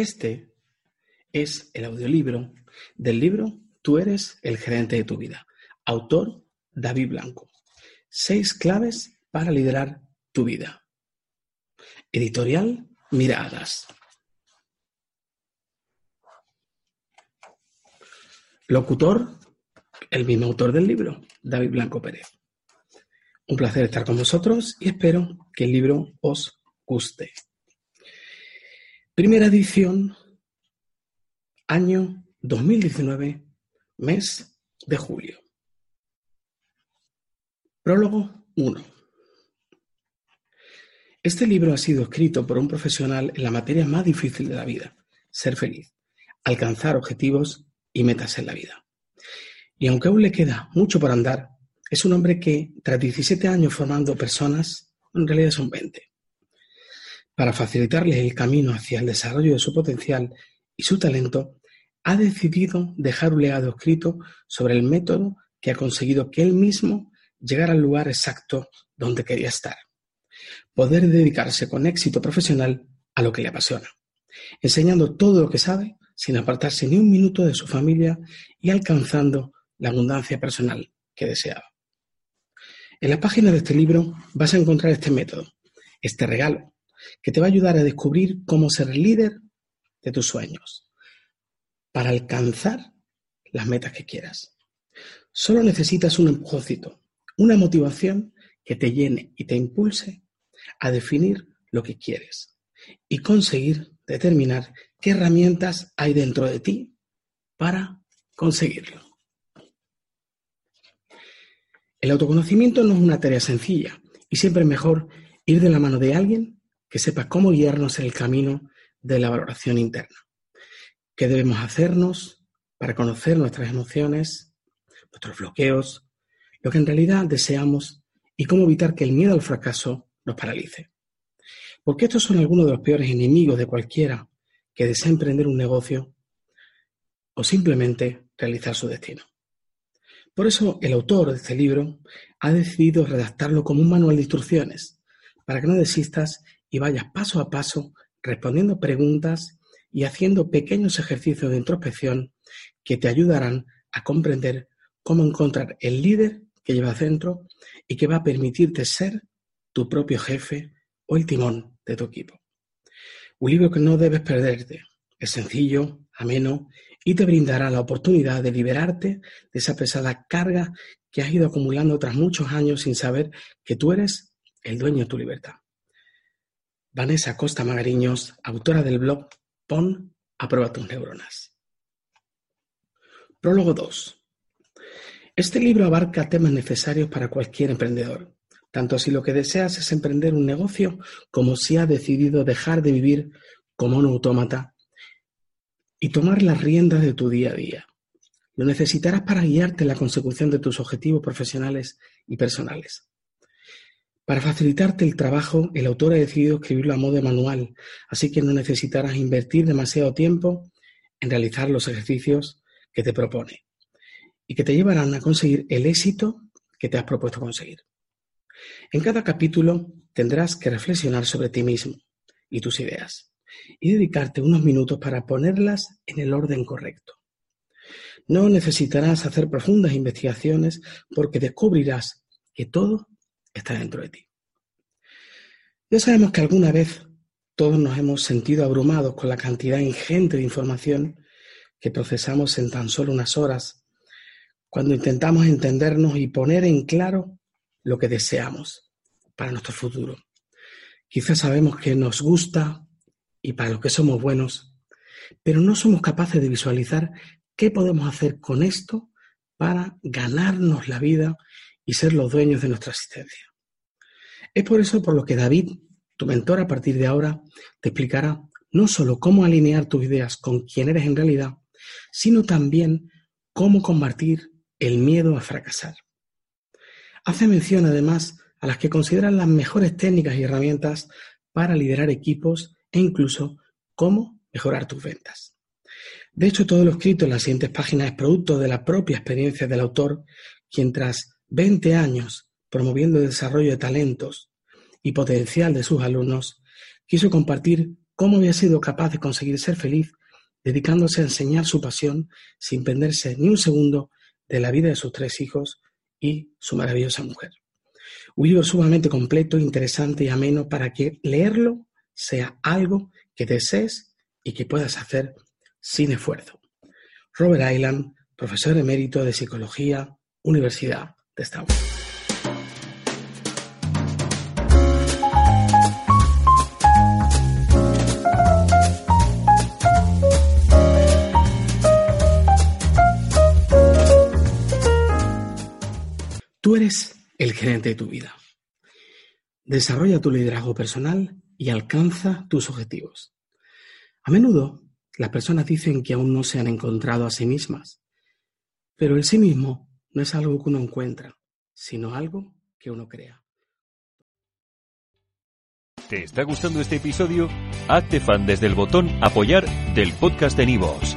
Este es el audiolibro del libro Tú eres el gerente de tu vida. Autor David Blanco. Seis claves para liderar tu vida. Editorial Miradas. Locutor, el mismo autor del libro, David Blanco Pérez. Un placer estar con vosotros y espero que el libro os guste. Primera edición, año 2019, mes de julio. Prólogo 1. Este libro ha sido escrito por un profesional en la materia más difícil de la vida, ser feliz, alcanzar objetivos y metas en la vida. Y aunque aún le queda mucho por andar, es un hombre que, tras 17 años formando personas, en realidad son 20, para facilitarles el camino hacia el desarrollo de su potencial y su talento, ha decidido dejar un legado escrito sobre el método que ha conseguido que él mismo llegara al lugar exacto donde quería estar. Poder dedicarse con éxito profesional a lo que le apasiona, enseñando todo lo que sabe sin apartarse ni un minuto de su familia y alcanzando la abundancia personal que deseaba. En la página de este libro vas a encontrar este método, este regalo, que te va a ayudar a descubrir cómo ser líder de tus sueños para alcanzar las metas que quieras. Solo necesitas un empujoncito, una motivación que te llene y te impulse a definir lo que quieres y conseguir determinar qué herramientas hay dentro de ti para conseguirlo. El autoconocimiento no es una tarea sencilla y siempre es mejor ir de la mano de alguien que sepa cómo guiarnos en el camino de la valoración interna. ¿Qué debemos hacernos para conocer nuestras emociones, nuestros bloqueos, lo que en realidad deseamos y cómo evitar que el miedo al fracaso nos paralice? Porque estos son algunos de los peores enemigos de cualquiera que desea emprender un negocio o simplemente realizar su destino. Por eso el autor de este libro ha decidido redactarlo como un manual de instrucciones, para que no desistas y vayas paso a paso respondiendo preguntas y haciendo pequeños ejercicios de introspección que te ayudarán a comprender cómo encontrar el líder que llevas dentro y que va a permitirte ser tu propio jefe o el timón de tu equipo. Un libro que no debes perderte. Es sencillo, ameno y te brindará la oportunidad de liberarte de esa pesada carga que has ido acumulando tras muchos años sin saber que tú eres el dueño de tu libertad. Vanessa Costa Magariños, autora del blog Pon a prueba tus neuronas. Prólogo 2. Este libro abarca temas necesarios para cualquier emprendedor, tanto si lo que deseas es emprender un negocio como si has decidido dejar de vivir como un autómata y tomar las riendas de tu día a día. Lo necesitarás para guiarte en la consecución de tus objetivos profesionales y personales. Para facilitarte el trabajo, el autor ha decidido escribirlo a modo de manual, así que no necesitarás invertir demasiado tiempo en realizar los ejercicios que te propone y que te llevarán a conseguir el éxito que te has propuesto conseguir. En cada capítulo tendrás que reflexionar sobre ti mismo y tus ideas y dedicarte unos minutos para ponerlas en el orden correcto. No necesitarás hacer profundas investigaciones porque descubrirás que todo está dentro de ti. Ya sabemos que alguna vez todos nos hemos sentido abrumados con la cantidad ingente de información que procesamos en tan solo unas horas, cuando intentamos entendernos y poner en claro lo que deseamos para nuestro futuro. Quizás sabemos que nos gusta y para lo que somos buenos, pero no somos capaces de visualizar qué podemos hacer con esto para ganarnos la vida y ser los dueños de nuestra existencia. Es por eso por lo que David, tu mentor a partir de ahora, te explicará no solo cómo alinear tus ideas con quién eres en realidad, sino también cómo combatir el miedo a fracasar. Hace mención además a las que consideran las mejores técnicas y herramientas para liderar equipos e incluso cómo mejorar tus ventas. De hecho, todo lo escrito en las siguientes páginas es producto de la propia experiencia del autor, quien tras 20 años promoviendo el desarrollo de talentos y potencial de sus alumnos, quiso compartir cómo había sido capaz de conseguir ser feliz dedicándose a enseñar su pasión sin perderse ni un segundo de la vida de sus tres hijos y su maravillosa mujer. Un libro sumamente completo, interesante y ameno para que leerlo sea algo que desees y que puedas hacer sin esfuerzo. Robert Island, profesor emérito de Psicología, Universidad de Stanford. Tú eres el gerente de tu vida. Desarrolla tu liderazgo personal y alcanza tus objetivos. A menudo las personas dicen que aún no se han encontrado a sí mismas, pero el sí mismo no es algo que uno encuentra, sino algo que uno crea. ¿Te está gustando este episodio? Hazte fan desde el botón apoyar del podcast de Nivos.